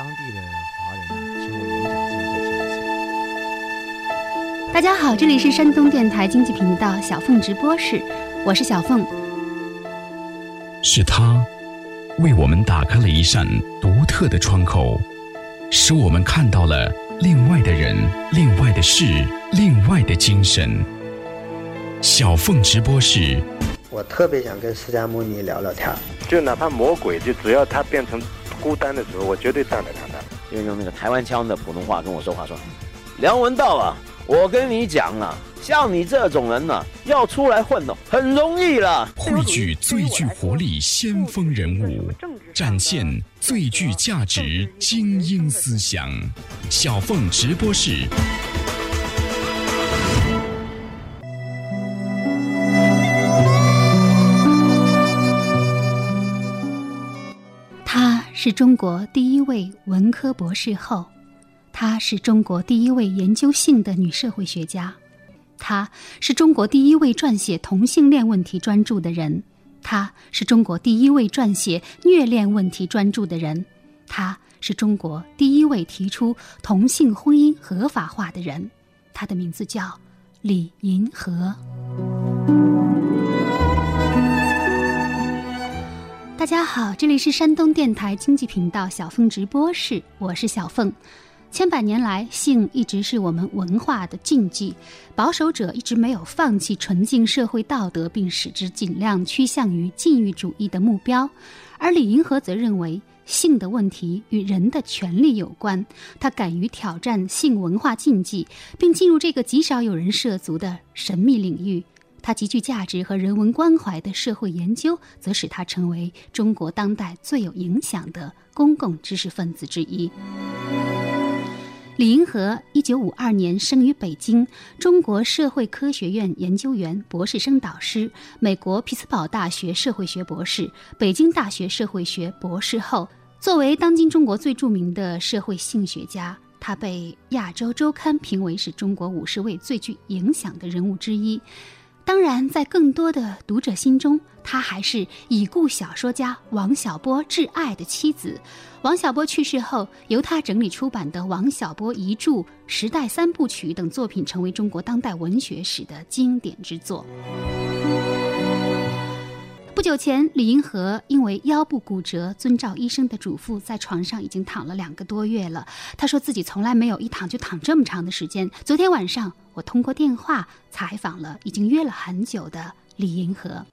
当地的华人呢，请我演讲这件事情。大家好，这里是山东电台经济频道小凤直播室，我是小凤。是他为我们打开了一扇独特的窗口，使我们看到了另外的人、另外的事、另外的精神。小凤直播室，我特别想跟释迦牟尼聊聊天。就哪怕魔鬼，就只要他变成孤单的时候，我绝对站在他那儿。就用那个台湾腔的普通话跟我说话，说：“梁文道啊，我跟你讲啊，像你这种人呢、要出来混哦，很容易了。汇聚最具活力先锋人物，展现最具价值精英思想。小凤直播室。是中国第一位文科博士后，她是中国第一位研究性的女社会学家，她是中国第一位撰写同性恋问题专著的人，她是中国第一位撰写虐恋问题专著的人，她是中国第一位提出同性婚姻合法化的人，她的名字叫李银河。大家好，这里是山东电台经济频道小凤直播室，我是小凤。千百年来，性一直是我们文化的禁忌，保守者一直没有放弃纯净社会道德，并使之尽量趋向于禁欲主义的目标。而李银河则认为，性的问题与人的权利有关，他敢于挑战性文化禁忌，并进入这个极少有人涉足的神秘领域。他极具价值和人文关怀的社会研究，则使他成为中国当代最有影响的公共知识分子之一。李银河，一九五二年生于北京，中国社会科学院研究员、博士生导师，美国匹兹堡大学社会学博士，北京大学社会学博士后。作为当今中国最著名的社会性学家，他被《亚洲周刊》评为是中国五十位最具影响的人物之一。当然，在更多的读者心中，她还是已故小说家王小波挚爱的妻子。王小波去世后，由他整理出版的《王小波遗著》《时代三部曲》等作品，成为中国当代文学史的经典之作。不久前，李银河因为腰部骨折，遵照医生的嘱咐，在床上已经躺了两个多月了。他说自己从来没有一躺就躺这么长的时间。昨天晚上，我通过电话采访了已经约了很久的李银河。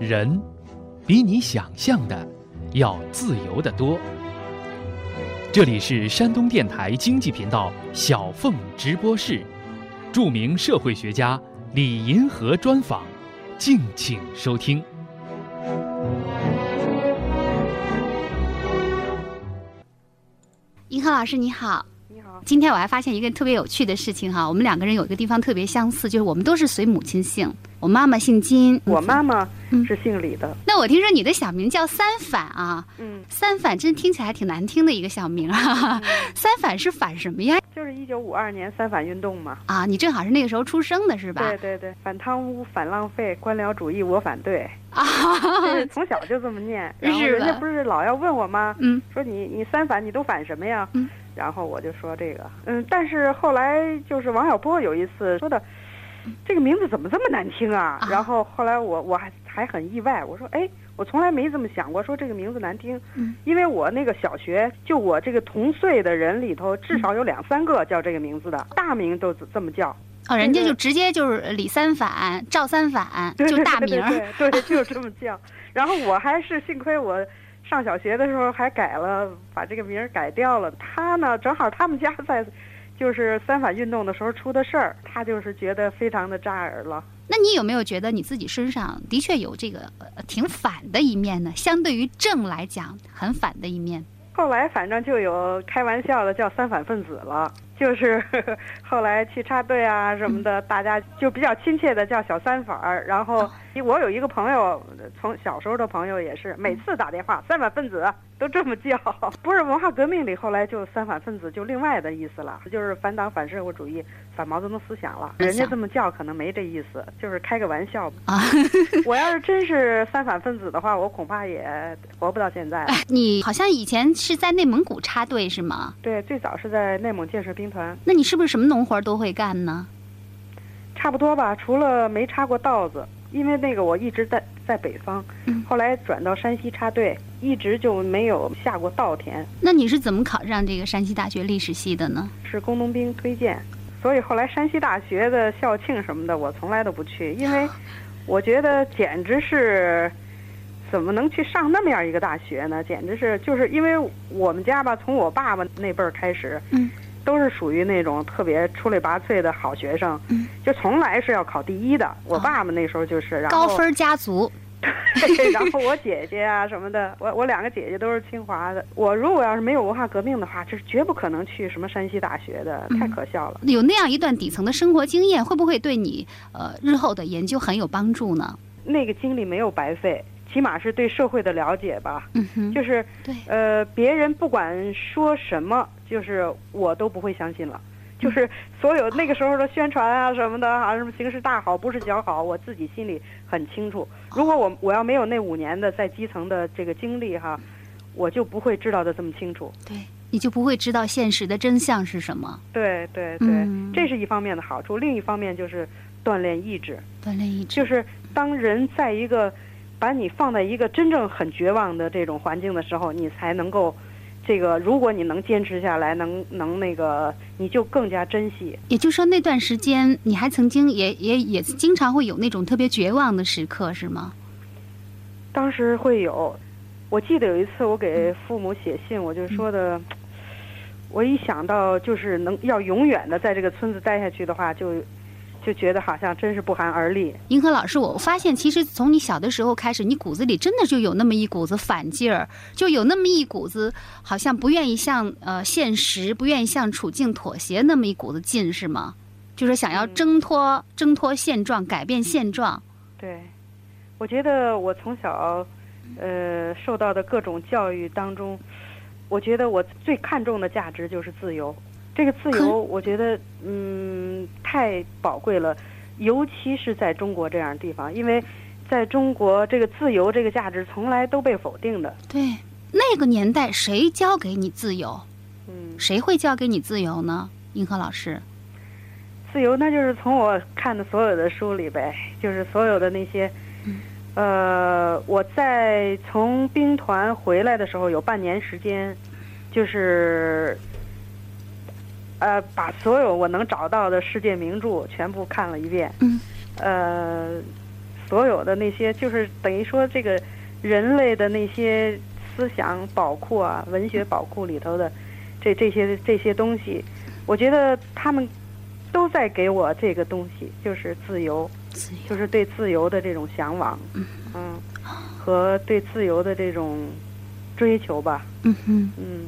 人比你想象的要自由得多。这里是山东电台经济频道小凤直播室，著名社会学家李银河专访，敬请收听。银河老师你好，你好，今天我还发现一个特别有趣的事情哈，我们两个人有一个地方特别相似，就是我们都是随母亲姓。我妈妈姓金，我妈妈嗯是姓李的，那我听说你的小名叫三反啊，嗯，三反真听起来挺难听的一个小名啊。三反是反什么呀？就是一九五二年三反运动嘛。啊，你正好是那个时候出生的是吧？对对对，反贪污、反浪费、官僚主义，我反对。啊，就是 从小就这么念，然后人家不是老要问我吗？嗯说你你三反你都反什么呀？嗯，然后我就说这个，嗯，但是后来就是王小波有一次说的，这个名字怎么这么难听啊？啊然后后来我我还还很意外，我说哎，我从来没这么想过，说这个名字难听，嗯因为我那个小学就我这个同岁的人里头，至少有两三个叫这个名字的，大名都这么叫，哦，人家就直接就是李三反、赵三反，就大名儿。对对对对，就这么叫。然后我还是幸亏我上小学的时候还改了，把这个名儿改掉了。他呢，正好他们家在就是三反运动的时候出的事儿，他就是觉得非常的扎耳了。那你有没有觉得你自己身上的确有这个呃挺反的一面呢？相对于正来讲，很反的一面。后来反正就有开玩笑的叫三反分子了，就是 后来去插队啊什么的，大家就比较亲切的叫小三反儿。然后我有一个朋友，从小时候的朋友也是，每次打电话三反分子都这么叫。不是文化革命里后来就三反分子就另外的意思了，就是反党反社会主义反毛泽东思想了。人家这么叫可能没这意思，就是开个玩笑啊。我要是真是三反分子的话，我恐怕也活不到现在。你好像以前是在内蒙古插队是吗？对，最早是在内蒙建设兵团。那你是不是什么农活都会干呢？差不多吧，除了没插过稻子，因为那个我一直在在北方，后来转到山西插队，一直就没有下过稻田。那你是怎么考上这个山西大学历史系的呢？是工农兵推荐，所以后来山西大学的校庆什么的，我从来都不去，因为 我觉得简直是怎么能去上那么样一个大学呢？简直是就是因为我们家吧，从我爸爸那辈儿开始，嗯。都是属于那种特别出类拔萃的好学生，就从来是要考第一的。我爸爸那时候就是，然后高分家族。然后我姐姐啊什么的，我我两个姐姐都是清华的。我如果要是没有文化革命的话，这是绝不可能去什么山西大学的，太可笑了。有那样一段底层的生活经验，会不会对你呃日后的研究很有帮助呢？那个经历没有白费。起码是对社会的了解吧，就是对，呃，别人不管说什么，就是我都不会相信了。就是所有那个时候的宣传啊什么的，啊，什么形势大好不是小好，我自己心里很清楚。如果我我要没有那五年的在基层的这个经历哈，我就不会知道的这么清楚。对，你就不会知道现实的真相是什么。对对对，这是一方面的好处，另一方面就是锻炼意志。锻炼意志，就是当人在一个。把你放在一个真正很绝望的这种环境的时候，你才能够，这个如果你能坚持下来，能能那个，你就更加珍惜。也就是说，那段时间你还曾经也也也经常会有那种特别绝望的时刻，是吗？当时会有，我记得有一次我给父母写信，我就说的，我一想到就是能要永远的在这个村子待下去的话，就。就觉得好像真是不寒而栗。银河老师，我发现其实从你小的时候开始，你骨子里真的就有那么一股子反劲儿，就有那么一股子好像不愿意向呃现实、不愿意向处境妥协那么一股子劲，是吗？就是想要挣脱、挣脱现状、改变现状。对，我觉得我从小呃受到的各种教育当中，我觉得我最看重的价值就是自由。这个自由，我觉得，嗯，太宝贵了，尤其是在中国这样的地方，因为在中国，这个自由这个价值从来都被否定的。对，那个年代谁教给你自由？嗯，谁会教给你自由呢？银河老师，自由那就是从我看的所有的书里呗，就是所有的那些，呃，我在从兵团回来的时候有半年时间，就是。呃，把所有我能找到的世界名著全部看了一遍。嗯。呃，所有的那些就是等于说这个人类的那些思想宝库啊，文学宝库里头的这这些这些东西，我觉得他们都在给我这个东西，就是自由，就是对自由的这种向往。嗯。嗯。和对自由的这种追求吧。嗯哼。嗯。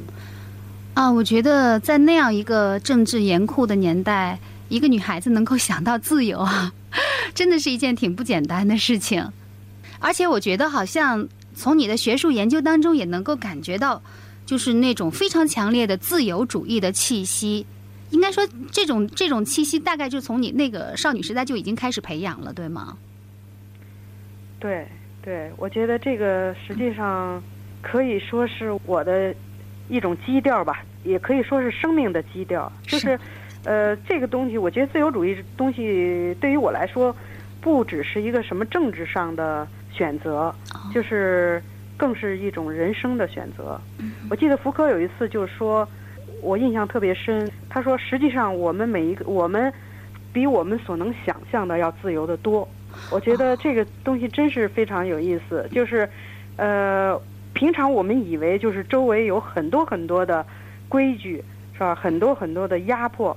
啊，我觉得在那样一个政治严酷的年代，一个女孩子能够想到自由啊，真的是一件挺不简单的事情。而且我觉得，好像从你的学术研究当中也能够感觉到，就是那种非常强烈的自由主义的气息。应该说，这种这种气息大概就从你那个少女时代就已经开始培养了，对吗？对，对，我觉得这个实际上可以说是我的。一种基调吧，也可以说是生命的基调。就是，呃，这个东西，我觉得自由主义东西对于我来说，不只是一个什么政治上的选择，就是更是一种人生的选择。我记得福柯有一次就是说，我印象特别深。他说，实际上我们每一个我们比我们所能想象的要自由的多。我觉得这个东西真是非常有意思。就是，呃。平常我们以为就是周围有很多很多的规矩，是吧？很多很多的压迫，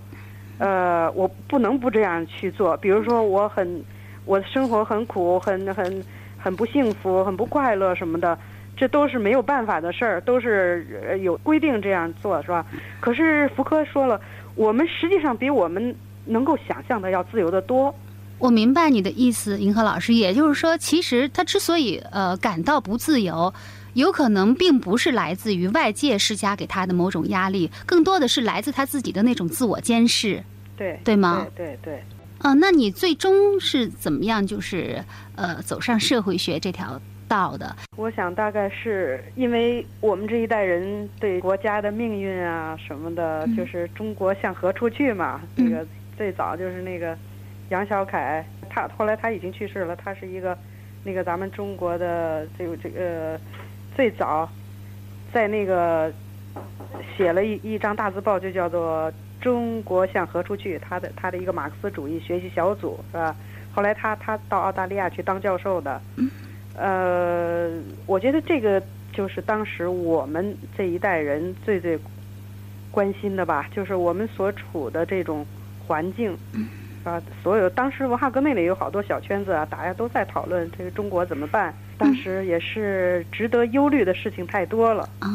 呃，我不能不这样去做。比如说，我很我的生活很苦，很很很不幸福，很不快乐什么的。这都是没有办法的事儿，都是有规定这样做，是吧？可是福柯说了，我们实际上比我们能够想象的要自由的多。我明白你的意思，银河老师。也就是说，其实他之所以呃感到不自由，有可能并不是来自于外界施加给他的某种压力，更多的是来自他自己的那种自我监视，对对吗？对对对。啊，那你最终是怎么样？就是呃，走上社会学这条道的？我想大概是因为我们这一代人对国家的命运啊什么的，就是中国向何处去嘛。这个最早就是那个杨小凯，他后来他已经去世了，他是一个那个咱们中国的这个这个最早在那个写了一一张大字报，就叫做。中国向何处去？他的他的一个马克思主义学习小组是吧？后来他他到澳大利亚去当教授的。呃，我觉得这个就是当时我们这一代人最最关心的吧，就是我们所处的这种环境啊。所有当时文化革命里有好多小圈子啊，大家都在讨论这个中国怎么办。当时也是值得忧虑的事情太多了啊。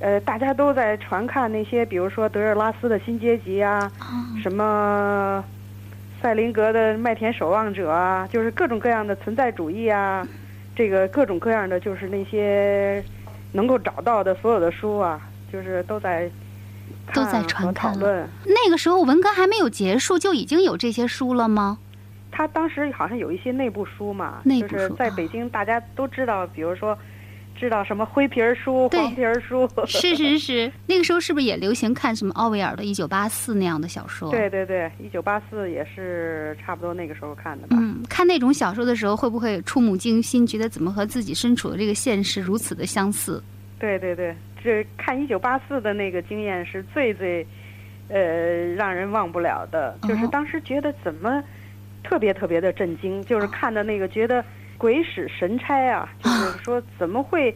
呃，大家都在传看那些，比如说德尔拉斯的新阶级啊，什么塞林格的麦田守望者啊，就是各种各样的存在主义啊，这个各种各样的就是那些能够找到的所有的书啊，就是都在都在传讨论。那个时候文革还没有结束，就已经有这些书了吗？他当时好像有一些内部书嘛，就是在北京大家都知道，比如说。知道什么灰皮儿书、黄皮儿书？是是是，那个时候是不是也流行看什么奥威尔的《一九八四》那样的小说？对对对，《一九八四》也是差不多那个时候看的吧。嗯，看那种小说的时候，会不会触目惊心，觉得怎么和自己身处的这个现实如此的相似？对对对，这看《一九八四》的那个经验是最最，呃，让人忘不了的。就是当时觉得怎么特别特别的震惊，就是看的那个觉得。鬼使神差啊！就是说，怎么会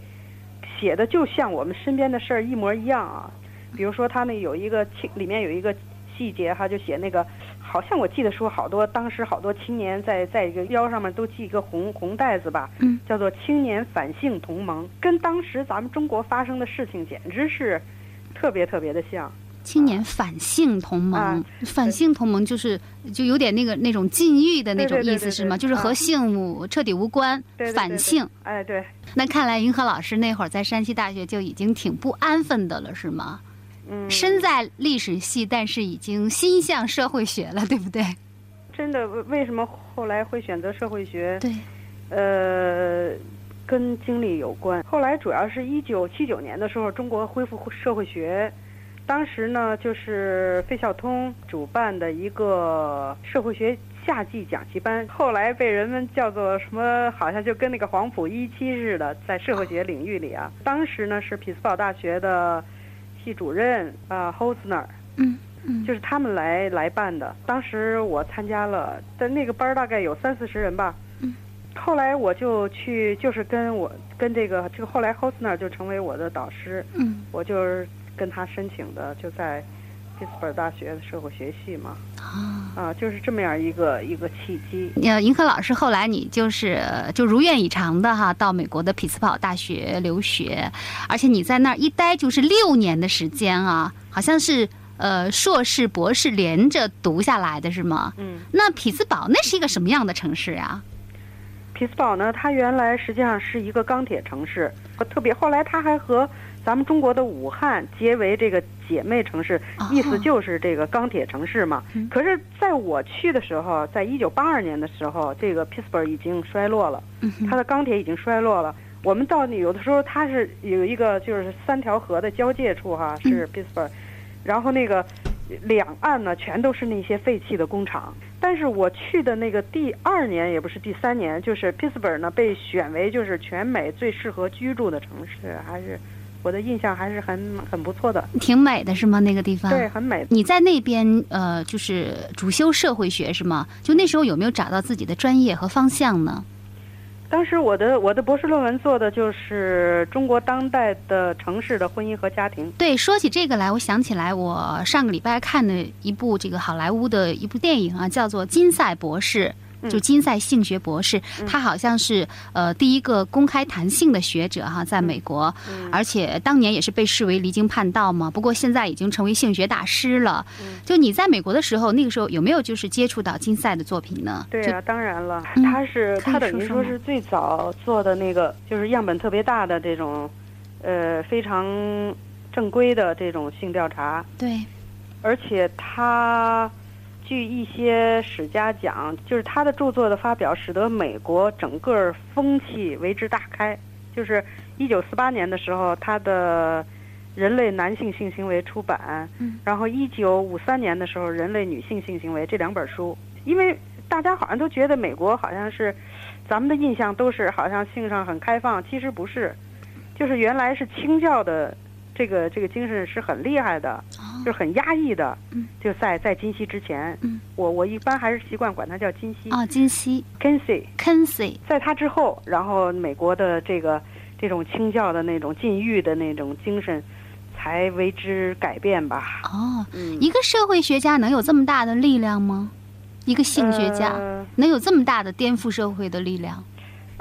写的就像我们身边的事儿一模一样啊？比如说，他那有一个青，里面有一个细节哈，就写那个，好像我记得说，好多当时好多青年在在一个腰上面都系一个红红带子吧，叫做青年反性同盟，跟当时咱们中国发生的事情简直是特别特别的像。青年反性同盟，反性同盟就是就有点那个那种禁欲的那种意思是吗？就是和性彻底无关，反性。哎，对。那看来银河老师那会儿在山西大学就已经挺不安分的了，是吗？嗯。身在历史系，但是已经心向社会学了，对不对？真的，为什么后来会选择社会学？对。呃，跟经历有关。后来主要是一九七九年的时候，中国恢复社会学。当时呢，就是费孝通主办的一个社会学夏季讲习班，后来被人们叫做什么？好像就跟那个黄埔一期似的，在社会学领域里啊。当时呢是匹兹堡大学的系主任啊，Hosner，嗯嗯，就是他们来来办的。当时我参加了，但那个班大概有三四十人吧。嗯，后来我就去，就是跟我跟这个这个后来 Hosner 就成为我的导师。嗯，我就是。跟他申请的就在匹兹堡大学的社会学系嘛，啊，就是这么样一个一个契机。呃，银河老师后来你就是就如愿以偿的哈，到美国的匹兹堡大学留学，而且你在那儿一待就是六年的时间啊，好像是呃硕士博士连着读下来的是吗？嗯。那匹兹堡那是一个什么样的城市呀？匹兹堡呢，它原来实际上是一个钢铁城市，特别后来它还和。咱们中国的武汉结为这个姐妹城市，意思就是这个钢铁城市嘛。可是，在我去的时候，在一九八二年的时候，这个 Pittsburgh 已经衰落了，它的钢铁已经衰落了。我们到有的时候，它是有一个就是三条河的交界处哈，是 Pittsburgh，然后那个两岸呢全都是那些废弃的工厂。但是我去的那个第二年也不是第三年，就是 Pittsburgh 呢被选为就是全美最适合居住的城市，还是。我的印象还是很很不错的，挺美的是吗？那个地方对，很美。你在那边呃，就是主修社会学是吗？就那时候有没有找到自己的专业和方向呢？当时我的我的博士论文做的就是中国当代的城市的婚姻和家庭。对，说起这个来，我想起来我上个礼拜看的一部这个好莱坞的一部电影啊，叫做《金赛博士》。就金赛性学博士，他好像是呃第一个公开谈性的学者哈，在美国，而且当年也是被视为离经叛道嘛。不过现在已经成为性学大师了。就你在美国的时候，那个时候有没有就是接触到金赛的作品呢？对啊，当然了，嗯他是他等于说是最早做的那个，就是样本特别大的这种，呃，非常正规的这种性调查，对，而且他据一些史家讲，就是他的著作的发表，使得美国整个风气为之大开。就是一九四八年的时候，他的《人类男性性行为》出版，嗯。然后一九五三年的时候，《人类女性性行为》这两本书，因为大家好像都觉得美国好像是，咱们的印象都是好像性上很开放，其实不是，就是原来是清教的这个这个精神是很厉害的，就是很压抑的。嗯就在在金熙之前，嗯我我一般还是习惯管它叫金熙。啊，金熙 Kinsey，Kinsey，在他之后，然后美国的这个这种清教的那种禁欲的那种精神，才为之改变吧。哦，嗯，一个社会学家能有这么大的力量吗？一个性学家、呃能有这么大的颠覆社会的力量？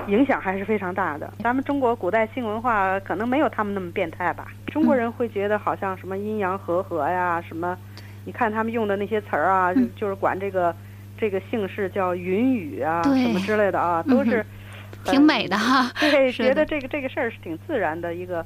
影响还是非常大的。咱们中国古代性文化可能没有他们那么变态吧。中国人会觉得好像什么阴阳和合呀，什么，你看他们用的那些词儿啊，就是管这个这个姓氏叫云雨啊，什么之类的啊，都是、挺美的哈。呃对，是觉得这个这个事儿是挺自然的一个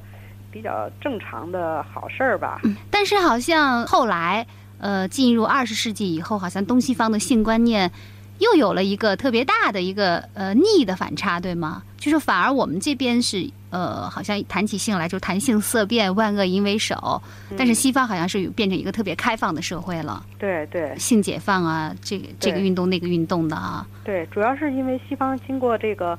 比较正常的好事儿吧。但是好像后来，呃，进入二十世纪以后，好像东西方的性观念又有了一个特别大的一个呃逆的反差，对吗？就是反而我们这边是呃，好像谈起性来就谈性色变，万恶淫为首，但是西方好像是变成一个特别开放的社会了，对对性解放啊，这个这个运动那个运动的啊，对，主要是因为西方经过这个。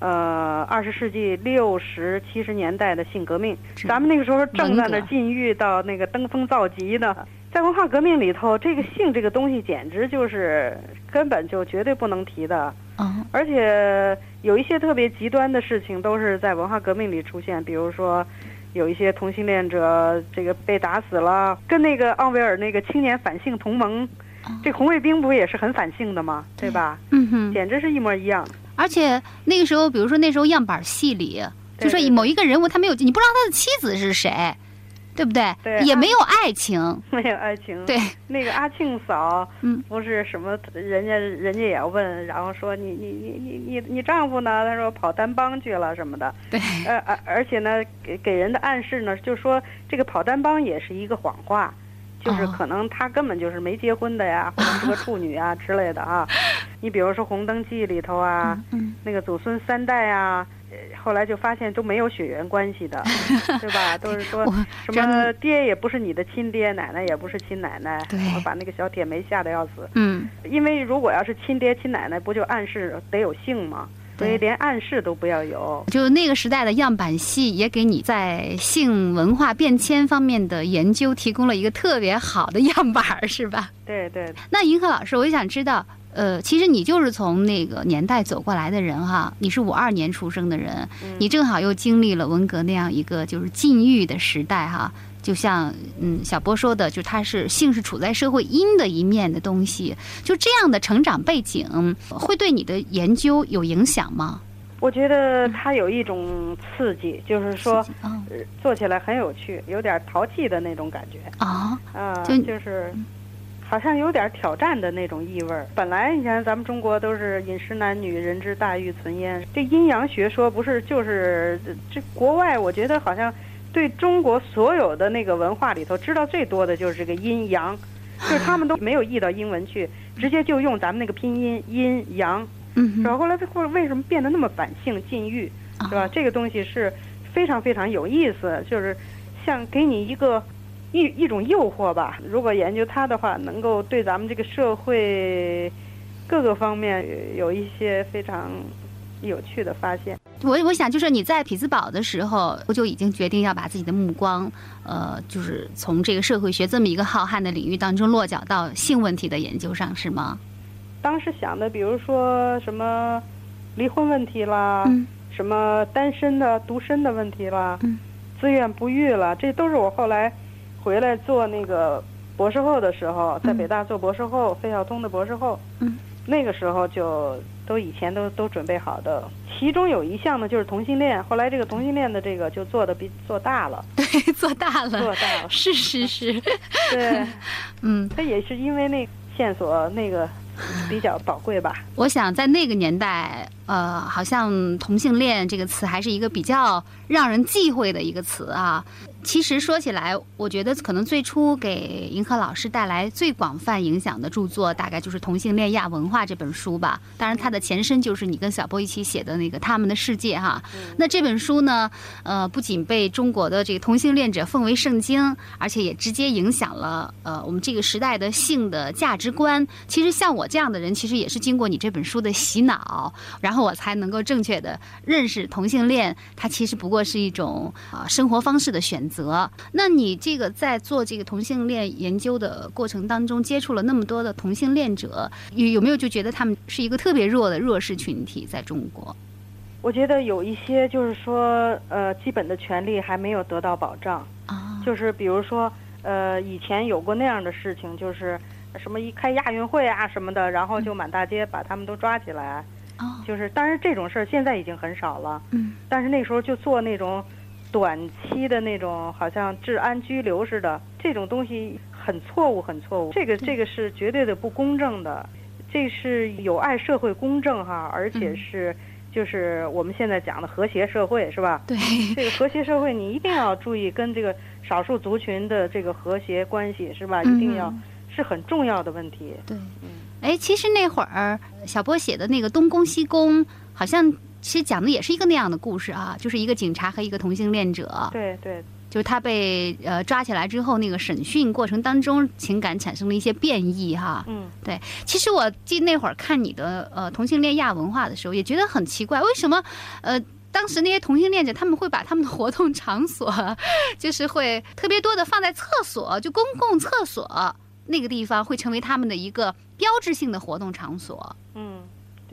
呃，二十世纪六十七十年代的性革命，咱们那个时候正在那禁欲到那个登峰造极呢。在文化革命里头，这个性这个东西简直就是根本就绝对不能提的，嗯，而且有一些特别极端的事情都是在文化革命里出现，比如说。有一些同性恋者这个被打死了，跟那个奥威尔那个青年反性同盟，这红卫兵不也是很反性的吗？对吧？嗯哼，简直是一模一样。而且那个时候，比如说那时候样板戏里，就说某一个人物他没有，你不知道他的妻子是谁，对不对？对也 没有爱情，没有爱情。对，那个阿庆嫂，嗯，不是什么，人家人家也要问，然后说你你你你你你丈夫呢？他说跑单帮去了什么的。对，呃而而且呢，给给人的暗示呢，就说这个跑单帮也是一个谎话。就是哦可能他根本就是没结婚的呀，或者是个处女啊之类的啊。你比如说《红灯记》里头啊，嗯，那个祖孙三代啊，呃后来就发现都没有血缘关系的，对吧？都是说什么爹也不是你的亲爹，奶奶也不是亲奶奶，对我把那个小铁梅吓得要死。嗯，因为如果要是亲爹亲奶奶，不就暗示得有姓吗？所以连暗示都不要有。就那个时代的样板戏，也给你在性文化变迁方面的研究提供了一个特别好的样板儿，是吧？对对，那银河老师，我就想知道，呃，其实你就是从那个年代走过来的人哈，你是五二年出生的人，嗯你正好又经历了文革那样一个就是禁欲的时代哈。就像嗯小波说的，就他是性是处在社会阴的一面的东西，就这样的成长背景会对你的研究有影响吗？我觉得它有一种刺激，就是说做起来很有趣，有点淘气的那种感觉。啊，啊，就就是好像有点挑战的那种意味儿。本来你看咱们中国都是饮食男女，人之大欲存焉，这阴阳学说不是就是这国外，我觉得好像对中国所有的那个文化里头知道最多的就是这个阴阳，就是他们都没有译到英文去，直接就用咱们那个拼音阴阳，嗯哼是吧？后来这后来为什么变得那么反性禁欲，是吧？啊这个东西是非常非常有意思，就是像给你一个一一种诱惑吧。如果研究它的话，能够对咱们这个社会各个方面有一些非常有趣的发现。我我想就是你在匹兹堡的时候，我就已经决定要把自己的目光，呃，就是从这个社会学这么一个浩瀚的领域当中落脚到性问题的研究上，是吗？当时想的，比如说什么离婚问题啦，嗯什么单身的、独身的问题啦，嗯自愿不育了，这都是我后来回来做那个博士后的时候，在嗯北大做博士后，费孝通的博士后，嗯。那个时候就都以前都都准备好的，其中有一项呢就是同性恋，后来这个同性恋的这个就做的比做大了，对，做大了，做大了，是是是，对，嗯，他也是因为那线索那个比较宝贵吧。我想在那个年代，呃，好像同性恋这个词还是一个比较让人忌讳的一个词啊。其实说起来，我觉得可能最初给银河老师带来最广泛影响的著作，大概就是《同性恋亚文化》这本书吧。当然，它的前身就是你跟小波一起写的那个《他们的世界》哈。那这本书呢，呃，不仅被中国的这个同性恋者奉为圣经，而且也直接影响了呃我们这个时代的性的价值观。其实像我这样的人，其实也是经过你这本书的洗脑，然后我才能够正确的认识同性恋，它其实不过是一种啊、生活方式的选择。那你这个在做这个同性恋研究的过程当中，接触了那么多的同性恋者，有有没有就觉得他们是一个特别弱的弱势群体在中国？我觉得有一些就是说，呃，基本的权利还没有得到保障。啊，就是比如说，呃，以前有过那样的事情，就是什么一开亚运会啊什么的，然后就满大街把他们都抓起来。哦，就是，当然这种事儿现在已经很少了。嗯，但是那时候就做那种短期的那种，好像治安拘留似的，这种东西很错误，很错误。这个这个是绝对的不公正的，这是有碍社会公正哈，而且是就是我们现在讲的和谐社会是吧？对，这个和谐社会，你一定要注意跟这个少数族群的这个和谐关系是吧？一定要嗯是很重要的问题。对，哎，其实那会儿小波写的那个东宫西宫，好像其实讲的也是一个那样的故事啊，就是一个警察和一个同性恋者，对对就是他被呃抓起来之后，那个审讯过程当中，情感产生了一些变异哈。嗯，对，其实我记那会儿看你的呃同性恋亚文化的时候，也觉得很奇怪，为什么呃。当时那些同性恋者，他们会把他们的活动场所，就是会特别多的放在厕所，就公共厕所那个地方，会成为他们的一个标志性的活动场所。嗯，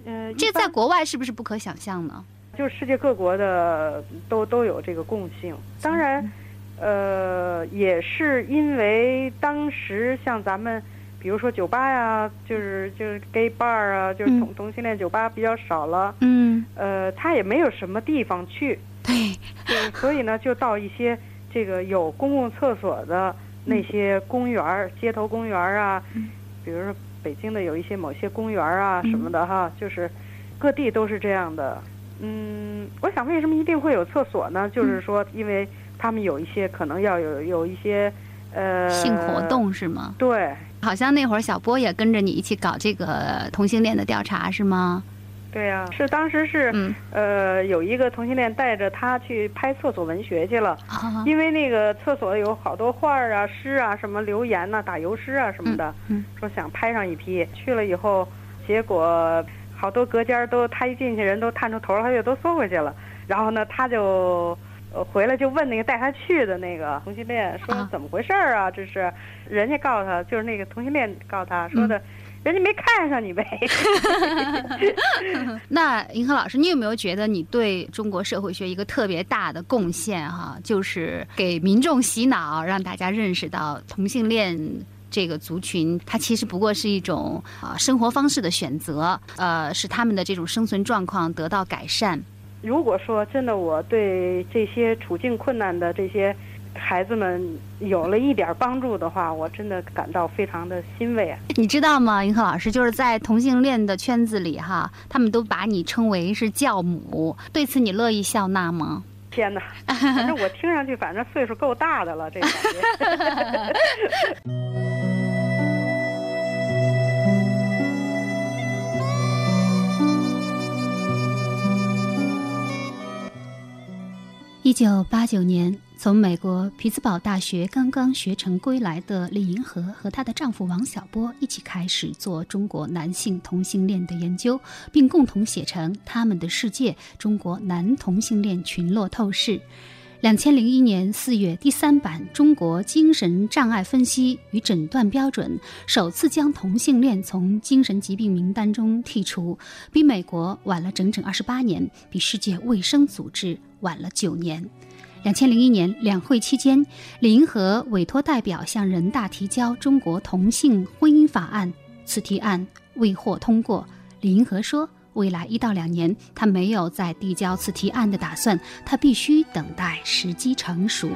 呃，这在国外是不是不可想象呢？就是世界各国的都都有这个共性。当然，呃，也是因为当时像咱们，比如说酒吧呀，就是就是 gay bar 啊，就是嗯。同同性恋酒吧比较少了，嗯，呃，他也没有什么地方去，对，对所以呢，就到一些这个有公共厕所的那些公园儿、街头公园儿啊，比如说北京的有一些某些公园儿啊什么的哈，就是各地都是这样的。嗯，我想为什么一定会有厕所呢？就是说，因为他们有一些可能要有有一些呃性活，动是吗？对好像那会儿小波也跟着你一起搞这个同性恋的调查是吗？对呀、是当时是、嗯呃有一个同性恋带着他去拍厕所文学去了。啊，因为那个厕所有好多画儿啊、诗啊、什么留言呐、打油诗啊什么的，嗯说想拍上一批。去了以后，结果好多隔间儿都他一进去，人都探出头儿，他就都缩回去了。然后呢，他就呃回来就问那个带他去的那个同性恋，说啊怎么回事儿啊？这是人家告诉他，就是那个同性恋告诉他说嗯的，人家没看上你呗。那银河老师，你有没有觉得你对中国社会学一个特别大的贡献哈、就是给民众洗脑，让大家认识到同性恋。这个族群，它其实不过是一种啊、生活方式的选择，呃，使他们的这种生存状况得到改善。如果说真的我对这些处境困难的这些孩子们有了一点帮助的话，我真的感到非常的欣慰啊！你知道吗，银河老师？就是在同性恋的圈子里哈，他们都把你称为是教母，对此你乐意笑纳吗？天哪，反正我听上去反正岁数够大的了，这感觉。一九八九年，从美国匹兹堡大学刚刚学成归来的李银河和她的丈夫王小波一起开始做中国男性同性恋的研究，并共同写成《他们的世界：中国男同性恋群落透视》。两千零一年四月，第三版《中国精神障碍分析与诊断标准》首次将同性恋从精神疾病名单中剔除，比美国晚了整整二十八年，比世界卫生组织晚了九年。两千零一年两会期间，李银河委托代表向人大提交《中国同性婚姻法案》，此提案未获通过。李银河说，未来一到两年，他没有再递交此提案的打算，他必须等待时机成熟。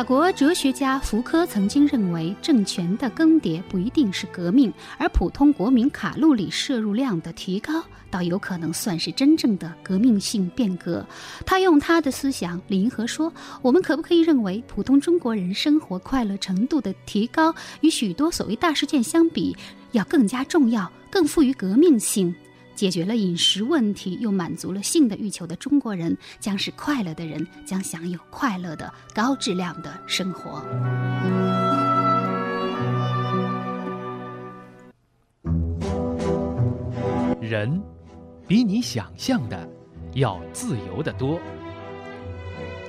法国哲学家福柯曾经认为，政权的更迭不一定是革命，而普通国民卡路里摄入量的提高，倒有可能算是真正的革命性变革。他用他的思想，李银河说：“我们可不可以认为，普通中国人生活快乐程度的提高，与许多所谓大事件相比，要更加重要，更富于革命性？”解决了饮食问题，又满足了性的欲求的中国人，将是快乐的人，将享有快乐的高质量的生活。人比你想象的要自由的多。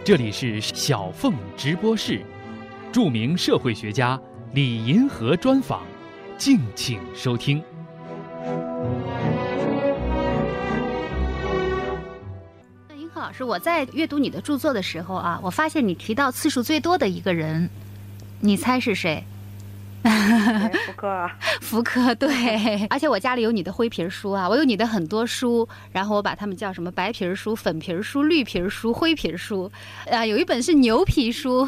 这里是小凤直播室，著名社会学家李银河专访，敬请收听。老师，我在阅读你的著作的时候啊，我发现你提到次数最多的一个人，你猜是谁？福柯，福柯对，而且我家里有你的灰皮书啊，我有你的很多书，然后我把它们叫什么白皮书、粉皮书、绿皮书、灰皮书，啊，有一本是牛皮书，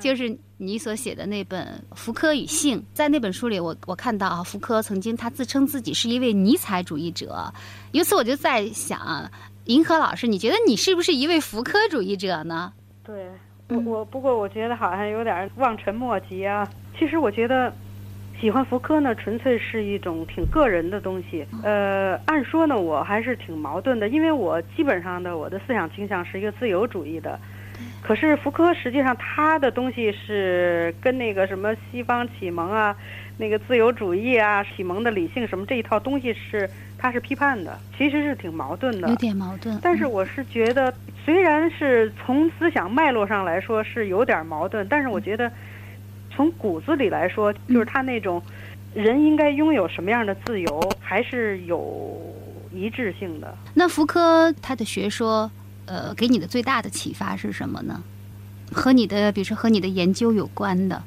就是你所写的那本《福柯与性》。在那本书里，我我看到啊，福柯曾经他自称自己是一位尼采主义者，由此我就在想。银河老师，你觉得你是不是一位福柯主义者呢？对，我我不过我觉得好像有点望尘莫及啊。其实我觉得，喜欢福柯呢，纯粹是一种挺个人的东西。呃，按说呢，我还是挺矛盾的，因为我基本上的我的思想倾向是一个自由主义的。可是福柯实际上他的东西是跟那个什么西方启蒙啊，那个自由主义啊，启蒙的理性什么这一套东西是。他是批判的，其实是挺矛盾的，有点矛盾。但是我是觉得，虽然是从思想脉络上来说是有点矛盾，但是我觉得，从骨子里来说，就是他那种人应该拥有什么样的自由，还是有一致性的。那福柯他的学说，呃，给你的最大的启发是什么呢？和你的，比如说和你的研究有关的。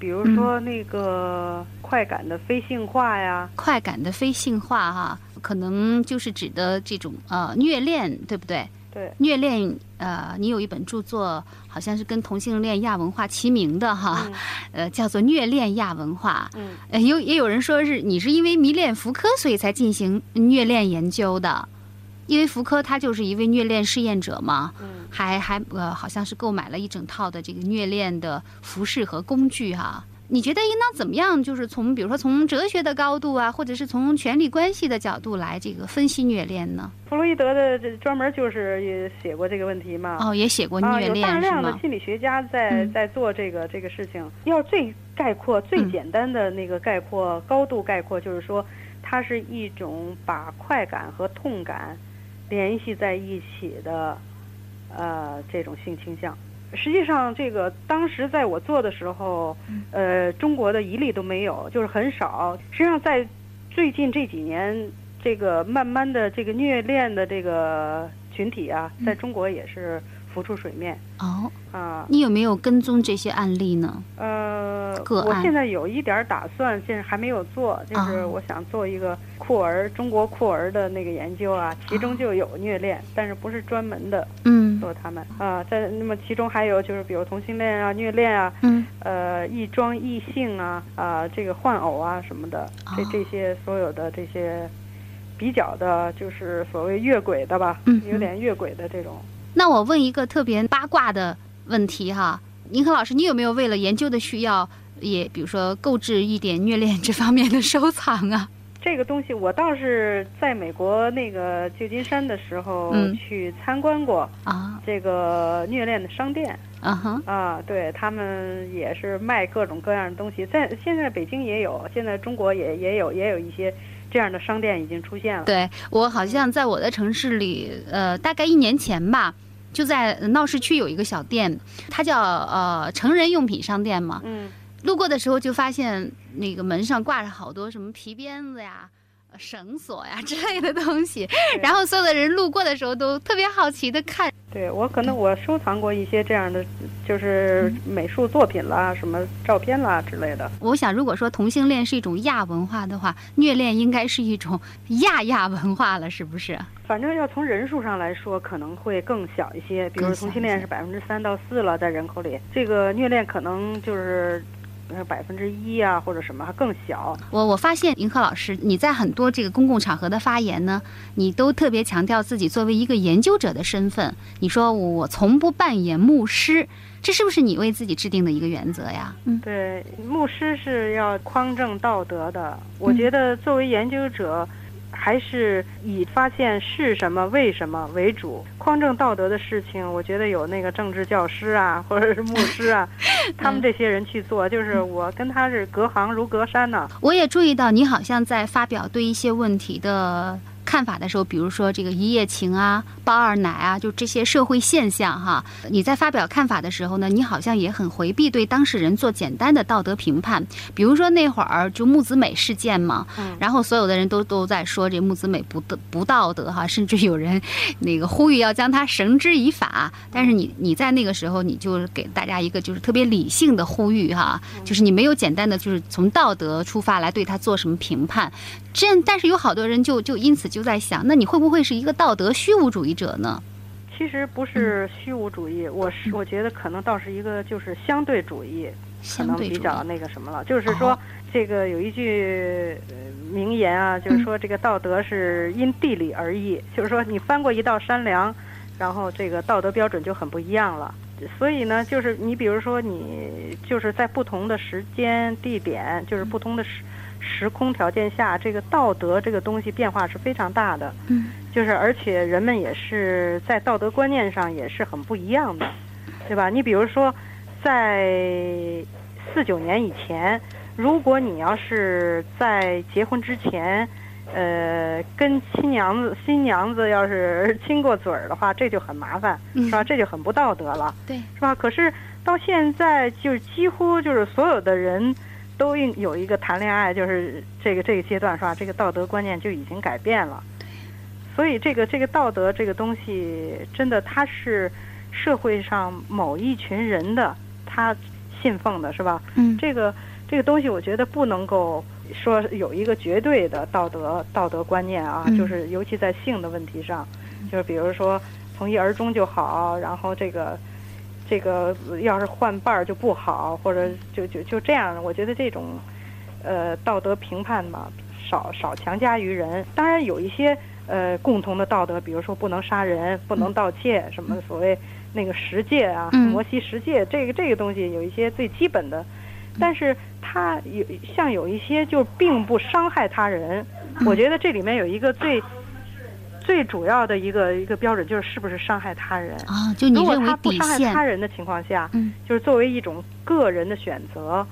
比如说那个快感的非性化呀，快感的非性化哈，可能就是指的这种呃虐恋，对不对？对，虐恋呃，你有一本著作，好像是跟同性恋亚文化齐名的哈，呃，叫做《虐恋亚文化》。嗯，呃，有也有人说是你是因为迷恋福柯，所以才进行虐恋研究的。因为福柯他就是一位虐恋试验者嘛，还还呃好像是购买了一整套的这个虐恋的服饰和工具哈。你觉得应当怎么样？就是从比如说从哲学的高度啊，或者是从权力关系的角度来这个分析虐恋呢？弗洛伊德的这专门就是也写过这个问题嘛。哦，也写过虐恋有大量的心理学家在在做这个这个事情。要最概括、最简单的那个概括、高度概括，就是说它是一种把快感和痛感。联系在一起的，呃，这种性倾向，实际上这个当时在我做的时候，呃，中国的一例都没有，就是很少。实际上在最近这几年，这个慢慢的这个虐恋的这个群体啊，在中国也是。浮出水面哦。啊！你有没有跟踪这些案例呢？呃，个案，我现在有一点打算，现在还没有做，就是我想做一个酷儿中国酷儿的那个研究啊，其中就有虐恋，但是不是专门的，嗯，做他们啊，在那么其中还有就是比如同性恋啊、虐恋啊，嗯，呃，异装异性啊啊，这个换偶啊什么的，这这些所有的这些比较的，就是所谓越轨的吧，嗯，有点越轨的这种。那我问一个特别八卦的问题哈，银河老师，你有没有为了研究的需要，也比如说购置一点虐恋这方面的收藏啊？这个东西我倒是在美国那个旧金山的时候去参观过啊，这个虐恋的商店啊哈啊，对他们也是卖各种各样的东西，在现在北京也有，现在中国也也有也有一些。这样的商店已经出现了。对我好像在我的城市里，呃，大概一年前吧，就在闹市区有一个小店，它叫呃成人用品商店嘛。嗯。路过的时候就发现那个门上挂着好多什么皮鞭子呀、绳索呀之类的东西，然后所有的人路过的时候都特别好奇的看。对我可能我收藏过一些这样的，就是美术作品啦、什么照片啦之类的。我想，如果说同性恋是一种亚文化的话，虐恋应该是一种亚亚文化了，是不是？反正要从人数上来说，可能会更小一些。比如同性恋是百分之三到四了，在人口里，这个虐恋可能就是呃百分之一啊，或者什么还更小。我我发现银河老师，你在很多这个公共场合的发言呢，你都特别强调自己作为一个研究者的身份。你说我从不扮演牧师，这是不是你为自己制定的一个原则呀？嗯对，牧师是要匡正道德的。我觉得作为研究者，还是以发现是什么、为什么为主。匡正道德的事情，我觉得有那个政治教师啊，或者是牧师啊，他们这些人去做，就是我跟他是隔行如隔山呢、我也注意到你好像在发表对一些问题的看法的时候，比如说这个一夜情啊、包二奶啊，就这些社会现象哈，你在发表看法的时候呢，你好像也很回避对当事人做简单的道德评判。比如说那会儿就木子美事件嘛，嗯然后所有的人都都在说这木子美不德不道德哈，甚至有人那个呼吁要将他绳之以法。但是你你在那个时候，你就给大家一个就是特别理性的呼吁哈，就是你没有简单的就是从道德出发来对他做什么评判。这样，但是有好多人就就因此就在想，那你会不会是一个道德虚无主义者呢？其实不是虚无主义，我是我觉得可能倒是一个就是相对主义，可能比较那个什么了。就是说哦，这个有一句呃名言啊，就是说这个道德是因地理而异，就是说你翻过一道山梁，然后这个道德标准就很不一样了。所以呢，就是你比如说你就是在不同的时间地点，就是不同的时时空条件下，这个道德这个东西变化是非常大的。嗯，就是而且人们也是在道德观念上也是很不一样的，对吧？你比如说，在四九年以前，如果你要是在结婚之前，呃，跟亲娘子、新娘子要是亲过嘴儿的话，这就很麻烦，嗯是吧？这就很不道德了，对，是吧？可是到现在，就是几乎就是所有的人都应有一个谈恋爱，就是这个这个阶段，是吧？这个道德观念就已经改变了。所以这个这个道德这个东西，真的它是社会上某一群人的他信奉的，是吧？嗯这个这个东西，我觉得不能够说有一个绝对的道德道德观念啊，嗯就是尤其在性的问题上，就是比如说从一而终就好，然后这个这个要是换伴儿就不好，或者就就就这样，我觉得这种呃道德评判嘛，少少强加于人。当然有一些呃共同的道德，比如说不能杀人、不能盗窃，什么所谓那个十戒啊，嗯摩西十戒，这个这个东西有一些最基本的，但是它有像有一些就并不伤害他人。我觉得这里面有一个最最主要的一个一个标准，就是是不是伤害他人。啊，就你如果认为他不伤害他，人的情况下，嗯就是作为一种个人的选择，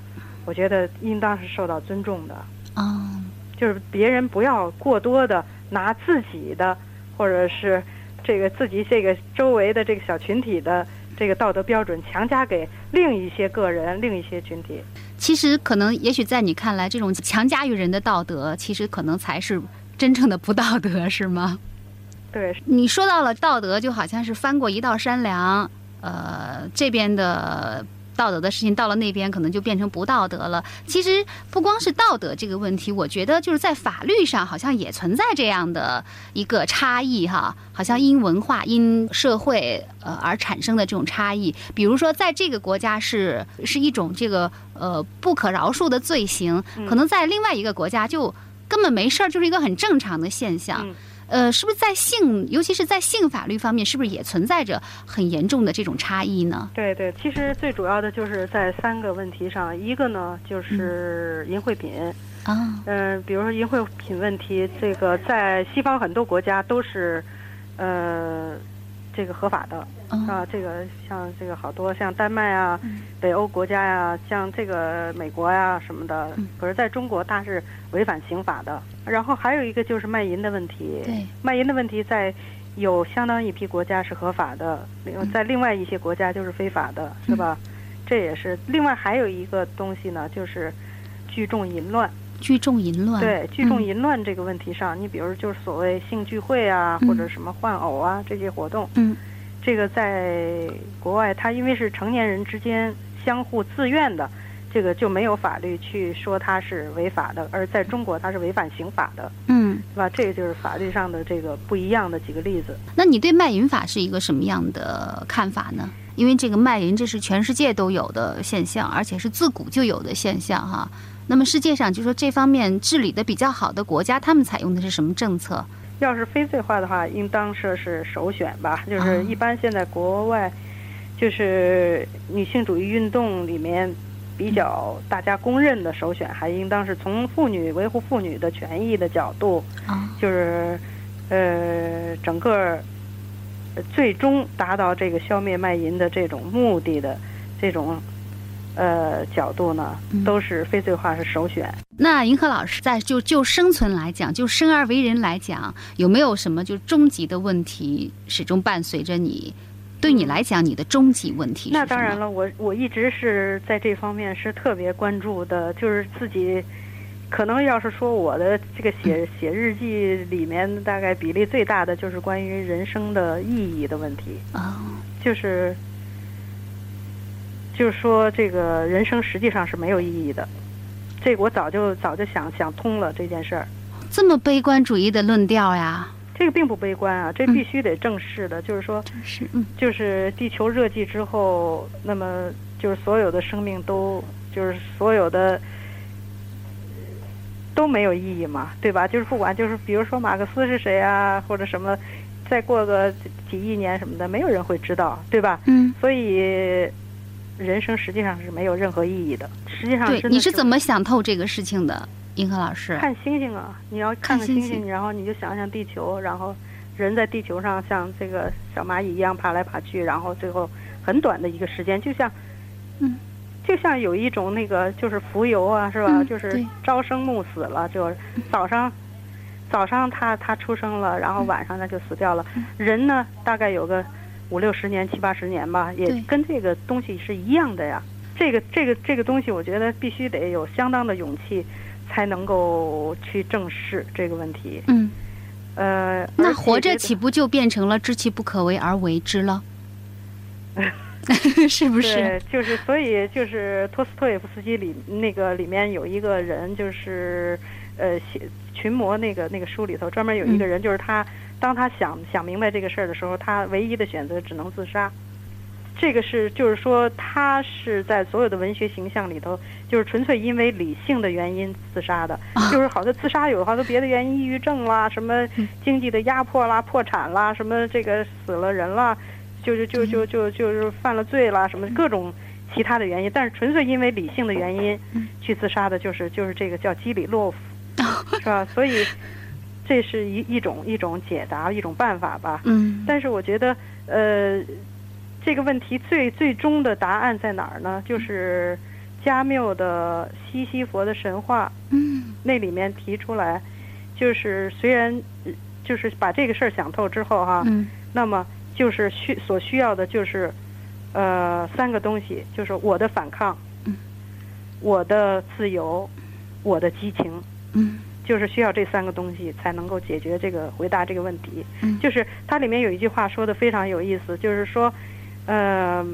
我觉得应当是受到尊重的。啊，就是别人不要过多的拿自己的，或者是这个自己这个周围的这个小群体的这个道德标准强加给另一些个人、另一些群体。其实可能也许在你看来，这种强加于人的道德，其实可能才是真正的不道德，是吗？对，你说到了道德，就好像是翻过一道山梁，呃，这边的道德的事情到了那边，可能就变成不道德了。其实不光是道德这个问题，我觉得就是在法律上好像也存在这样的一个差异哈，好像因文化、因社会呃而产生的这种差异。比如说，在这个国家是是一种这个呃不可饶恕的罪行，可能在另外一个国家就根本没事儿，就是一个很正常的现象。嗯呃，是不是在性，尤其是在性法律方面，是不是也存在着很严重的这种差异呢？对对，其实最主要的就是在三个问题上，一个呢就是淫秽品，啊，嗯、比如说淫秽品问题，这个在西方很多国家都是，呃，这个合法的。嗯啊，这个像这个好多像丹麦啊、北欧国家呀、像这个美国呀、什么的嗯，可是在中国它是违反刑法的。然后还有一个就是卖淫的问题，卖淫的问题在有相当一批国家是合法的，在另外一些国家就是非法的，是吧？这也是另外还有一个东西呢，就是聚众淫乱。聚众淫乱，对聚众嗯淫乱这个问题上，你比如就是所谓性聚会啊，嗯或者什么换偶啊这些活动，嗯这个在国外，他因为是成年人之间相互自愿的，这个就没有法律去说他是违法的，而在中国它是违反刑法的，嗯，对吧？这个就是法律上的这个不一样的几个例子。那你对卖淫法是一个什么样的看法呢？因为这个卖淫这是全世界都有的现象，而且是自古就有的现象哈。那么世界上就说这方面治理的比较好的国家，他们采用的是什么政策？要是非罪化的话，应当说是首选吧。就是啊一般现在国外，就是女性主义运动里面比较大家公认的首选，还应当是从妇女维护妇女的权益的角度，啊，就是呃整个呃最终达到这个消灭卖淫的这种目的的这种呃角度呢，嗯都是非罪化是首选。那银河老师在就就生存来讲，就生而为人来讲，有没有什么就终极的问题始终伴随着你？对你来讲，你的终极问题是，那当然了，我我一直是在这方面是特别关注的，就是自己可能要是说我的这个写写日记里面，大概比例最大的就是关于人生的意义的问题，哦，就是就是说这个人生实际上是没有意义的，这个我早就早就想想通了这件事儿。这么悲观主义的论调呀？这个并不悲观啊，这必须得正视的，就是说，是，嗯就是地球热寂之后，那么就是所有的生命都，就是所有的都没有意义嘛，对吧？就是不管就是比如说马克思是谁啊，或者什么，再过个几亿年什么的，没有人会知道，对吧？嗯，所以人生实际上是没有任何意义的。实际上对，你是怎么想透这个事情的，银河老师？看星星啊，你要看看星星然后你就想想地球，然后人在地球上像这个小蚂蚁一样爬来爬去，然后最后很短的一个时间，就像，嗯，就像有一种那个就是浮游啊，是吧？嗯就是朝生暮死了，就是早上。早上他他出生了，然后晚上他就死掉了。嗯人呢，大概有个五六十年、七八十年吧，也跟这个东西是一样的呀。这个这个这个东西，我觉得必须得有相当的勇气，才能够去正视这个问题。嗯，呃，那活着岂不就变成了知其不可为而为之了？是不是？对，就是所以就是托斯托耶夫斯基里那个里面有一个人，就是呃写群魔那个那个书里头专门有一个嗯。人，就是他当他想想明白这个事儿的时候，他唯一的选择只能自杀。这个是就是说他是在所有的文学形象里头，就是纯粹因为理性的原因自杀的，啊。就是好多自杀有好多别的原因，抑郁症啦，什么嗯。经济的压迫啦、破产啦，什么这个死了人啦，就是就就就就是犯了罪啦，什么各种其他的原因，但是纯粹因为理性的原因嗯。去自杀的，就是就是这个叫基里洛夫，是吧？所以这是一一种一种解答，一种办法吧。嗯但是我觉得，呃，这个问题最最终的答案在哪儿呢？就是加缪的西西弗的神话嗯那里面提出来，就是虽然呃就是把这个事儿想透之后哈，嗯那么就是需所需要的就是，呃，三个东西，就是我的反抗，嗯我的自由，我的激情，嗯就是需要这三个东西才能够解决这个回答这个问题。嗯就是它里面有一句话说的非常有意思，就是说，呃，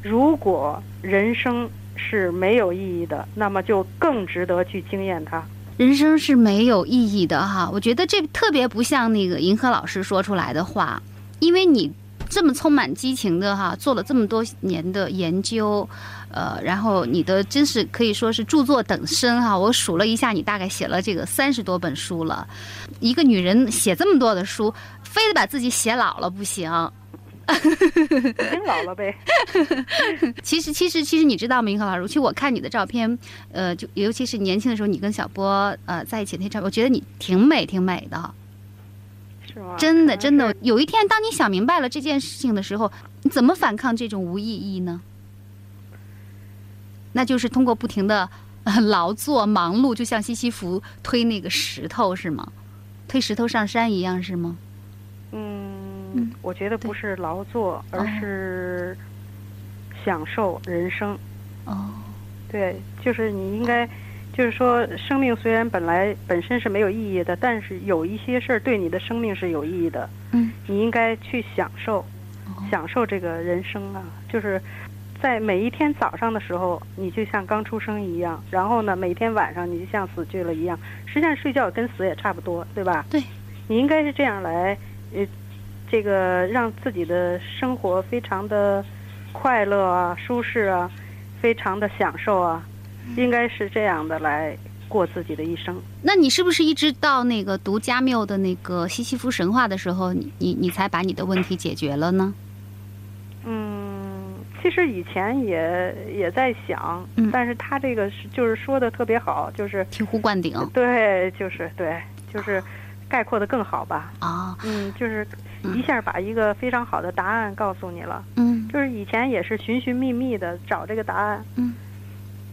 如果人生是没有意义的，那么就更值得去经验它。人生是没有意义的哈。我觉得这特别不像那个银河老师说出来的话，因为你这么充满激情的哈，做了这么多年的研究，呃，然后你的真是可以说是著作等身哈。我数了一下，你大概写了这个三十多本书了。一个女人写这么多的书，非得把自己写老了不行。已经老了呗。其实，其实，其实你知道吗，银河老师？其实我看你的照片，呃，就尤其是年轻的时候，你跟小波呃在一起那照片，我觉得你挺美，挺美的。是吗？真的，真的，有一天当你想明白了这件事情的时候，你怎么反抗这种无意义呢？那就是通过不停的、呃、劳作、忙碌，就像西西弗推那个石头是吗？推石头上山一样是吗？嗯嗯，我觉得不是劳作，而哦是享受人生。哦，对，就是你应该，就是说，生命虽然本来本身是没有意义的，但是有一些事儿对你的生命是有意义的，嗯，你应该去享受，享受这个人生啊，就是在每一天早上的时候，你就像刚出生一样，然后呢，每天晚上你就像死去了一样。实际上睡觉跟死也差不多，对吧？对，你应该是这样来，呃，这个让自己的生活非常的快乐啊、舒适啊，非常的享受啊，应该是这样的来过自己的一生。那你是不是一直到那个读加缪的那个西西弗神话的时候，你你你才把你的问题解决了呢？嗯，其实以前也也在想，嗯但是他这个是就是说的特别好，就是醍醐灌顶对，就是对，就是概括的更好吧。啊，嗯，就是嗯一下把一个非常好的答案告诉你了。嗯就是以前也是寻寻觅觅的找这个答案。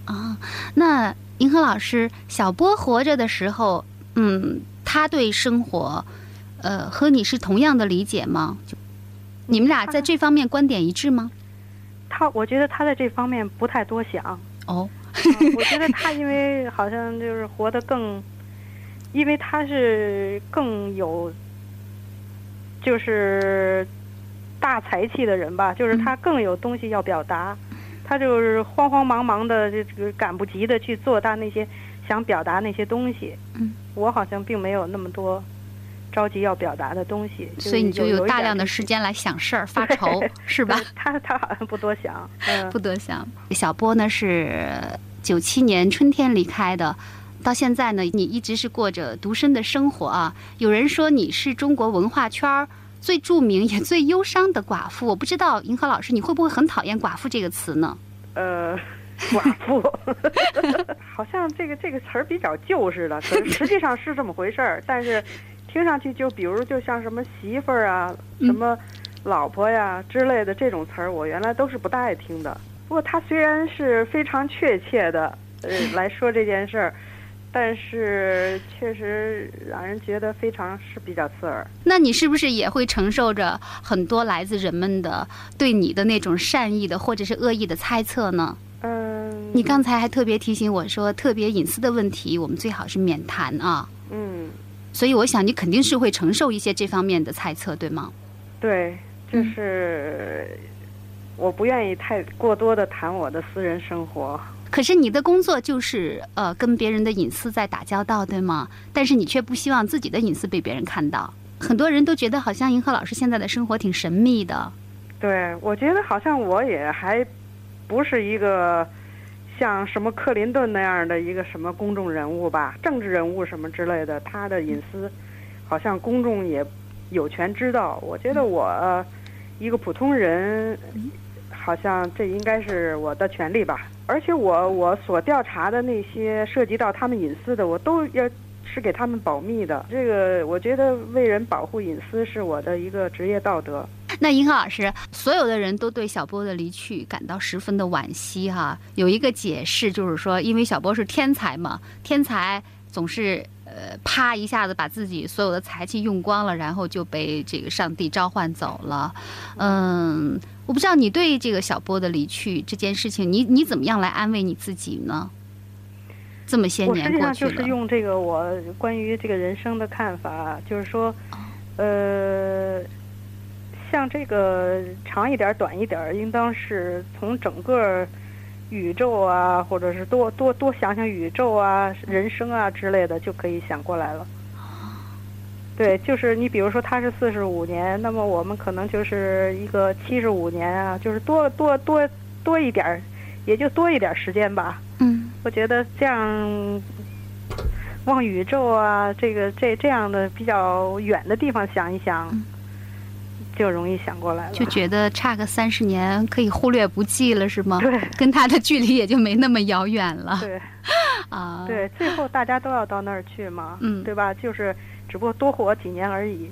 啊。那银河老师，小波活着的时候，嗯，他对生活，呃，和你是同样的理解吗？就你们俩在这方面观点一致吗？他，我觉得他在这方面不太多想。哦，嗯我觉得他因为好像就是活得更，因为他是更有，就是大才气的人吧，就是他更有东西要表达，他就是慌慌忙忙的，这个赶不及的去做他那些想表达那些东西。嗯，我好像并没有那么多着急要表达的东西，所以你就有有大量的时。间来想事儿、发愁，是吧？他他好像不多想，嗯，不多想。小波呢是九七年春天离开的，到现在呢，你一直是过着独身的生活啊。有人说你是中国文化圈儿最著名也最忧伤的寡妇，我不知道银河老师你会不会很讨厌“寡妇”这个词呢？呃，寡妇，好像这个这个词儿比较旧似的，可是实际上是这么回事儿，但是听上去就比如就像什么媳妇儿啊、嗯什么老婆呀之类的这种词儿，我原来都是不大爱听的。不过他虽然是非常确切的呃来说这件事儿，但是确实让人觉得非常是比较刺耳。那你是不是也会承受着很多来自人们的对你的那种善意的或者是恶意的猜测呢？嗯，你刚才还特别提醒我说，特别隐私的问题，我们最好是免谈啊。嗯，所以我想你肯定是会承受一些这方面的猜测，对吗？对，就嗯是我不愿意太过多的谈我的私人生活。可是你的工作就是呃跟别人的隐私在打交道，对吗？但是你却不希望自己的隐私被别人看到。很多人都觉得好像银河老师现在的生活挺神秘的。对，我觉得好像我也还不是一个像什么克林顿那样的一个什么公众人物吧，政治人物什么之类的，他的隐私好像公众也有权知道。我觉得我一个普通人，好像这应该是我的权利吧。而且我我所调查的那些涉及到他们隐私的，我都要是给他们保密的。这个我觉得为人保护隐私是我的一个职业道德。那银河老师，所有的人都对小波的离去感到十分的惋惜哈。有一个解释就是说，因为小波是天才嘛，天才总是呃啪一下子把自己所有的财气用光了，然后就被这个上帝召唤走了。嗯，我不知道你对这个小波的离去这件事情，你你怎么样来安慰你自己呢？这么些我实年际上就是，用这个我关于这个人生的看法，就是说，呃，像这个长一点、短一点，应当是从整个宇宙啊，或者是多多多想想宇宙啊、人生啊之类的，就可以想过来了。对，就是你比如说他是四十五年，那么我们可能就是一个七十五年啊，就是多多多多一点儿，也就多一点儿时间吧。嗯，我觉得这样往宇宙啊，这个这这样的比较远的地方想一想，嗯就容易想过来了。就觉得差个三十年可以忽略不计了，是吗？对跟他的距离也就没那么遥远了对 啊。对，最后大家都要到那儿去嘛，嗯对吧？就是只不过多活几年而已。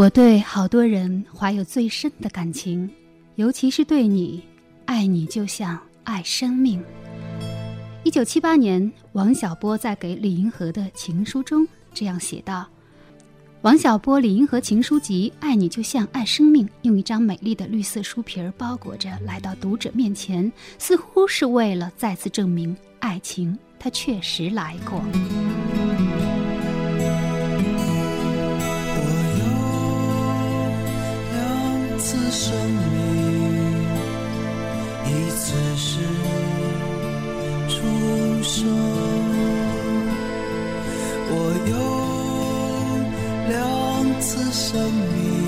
我对好多人怀有最深的感情，尤其是对你，爱你就像爱生命。一九七八年，王小波在给李银河的情书中这样写道：“王小波、李银河情书集《爱你就像爱生命》，用一张美丽的绿色书皮儿包裹着，来到读者面前，似乎是为了再次证明爱情，它确实来过。生命，一次是出生。我有两次生命，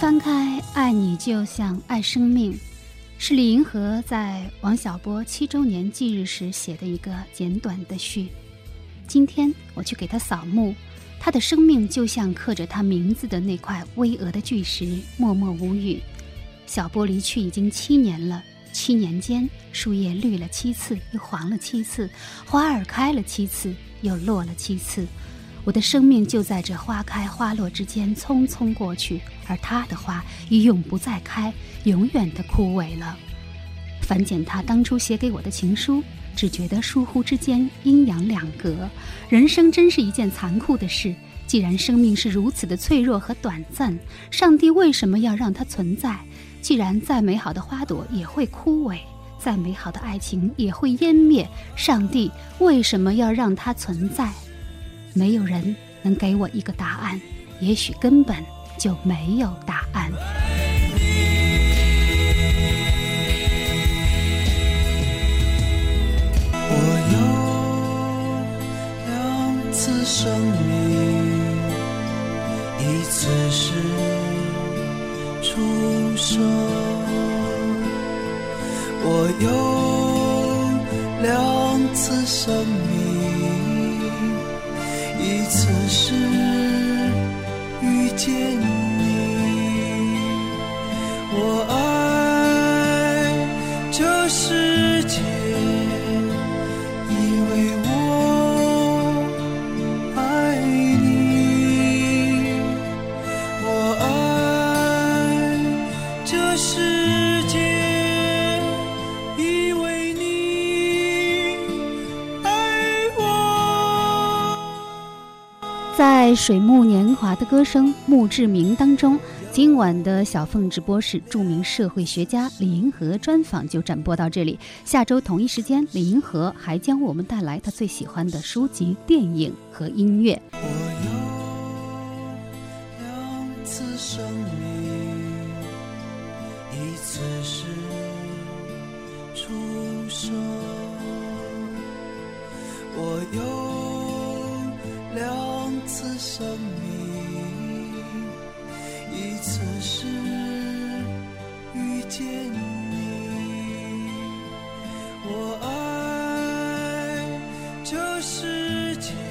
翻开《爱你就像爱生命》，是李银河在王小波七周年忌日时写的一个简短的序。今天我去给他扫墓，他的生命就像刻着他名字的那块巍峨的巨石，默默无语。小波离去已经七年了，七年间，树叶绿了七次，又黄了七次；花儿开了七次，又落了七次。我的生命就在这花开花落之间匆匆过去，而他的花已永不再开，永远的枯萎了。翻检他当初写给我的情书，只觉得疏忽之间阴阳两隔。人生真是一件残酷的事。既然生命是如此的脆弱和短暂，上帝为什么要让它存在？既然再美好的花朵也会枯萎，再美好的爱情也会湮灭，上帝为什么要让它存在？没有人能给我一个答案，也许根本就没有答案。我有两次生命，一次是出生。我有两次生命，此时遇见你。我爱在水木年华的歌声《墓志铭》当中，今晚的小凤直播室著名社会学家李银河专访就展播到这里。下周同一时间，李银河还将为我们带来他最喜欢的书籍、电影和音乐。我有两次生命，一次是出生。我有次生命，一次是遇见你。我爱这世界。